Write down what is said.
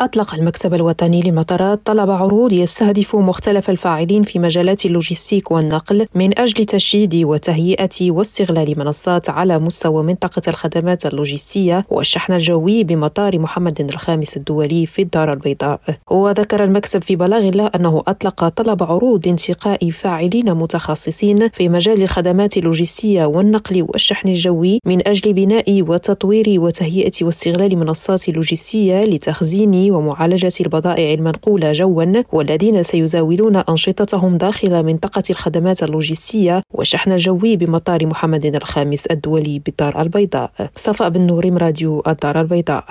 أطلق المكتب الوطني للمطارات طلب عروض يستهدف مختلف الفاعلين في مجالات اللوجستيك والنقل من أجل تشييد وتهيئة واستغلال منصات على مستوى منطقة الخدمات اللوجستية والشحن الجوي بمطار محمد الخامس الدولي في الدار البيضاء. وذكر المكتب في بلاغ له أنه أطلق طلب عروض لانتقاء فاعلين متخصصين في مجال الخدمات اللوجستية والنقل والشحن الجوي من أجل بناء وتطوير وتهيئة واستغلال منصات لوجستية لتخزين ومعالجة البضائع المنقولة جوا والذين سيزاولون أنشطتهم داخل منطقة الخدمات اللوجستية والشحن الجوي بمطار محمد الخامس الدولي بالدار البيضاء. صفاء بن نور راديو الدار البيضاء.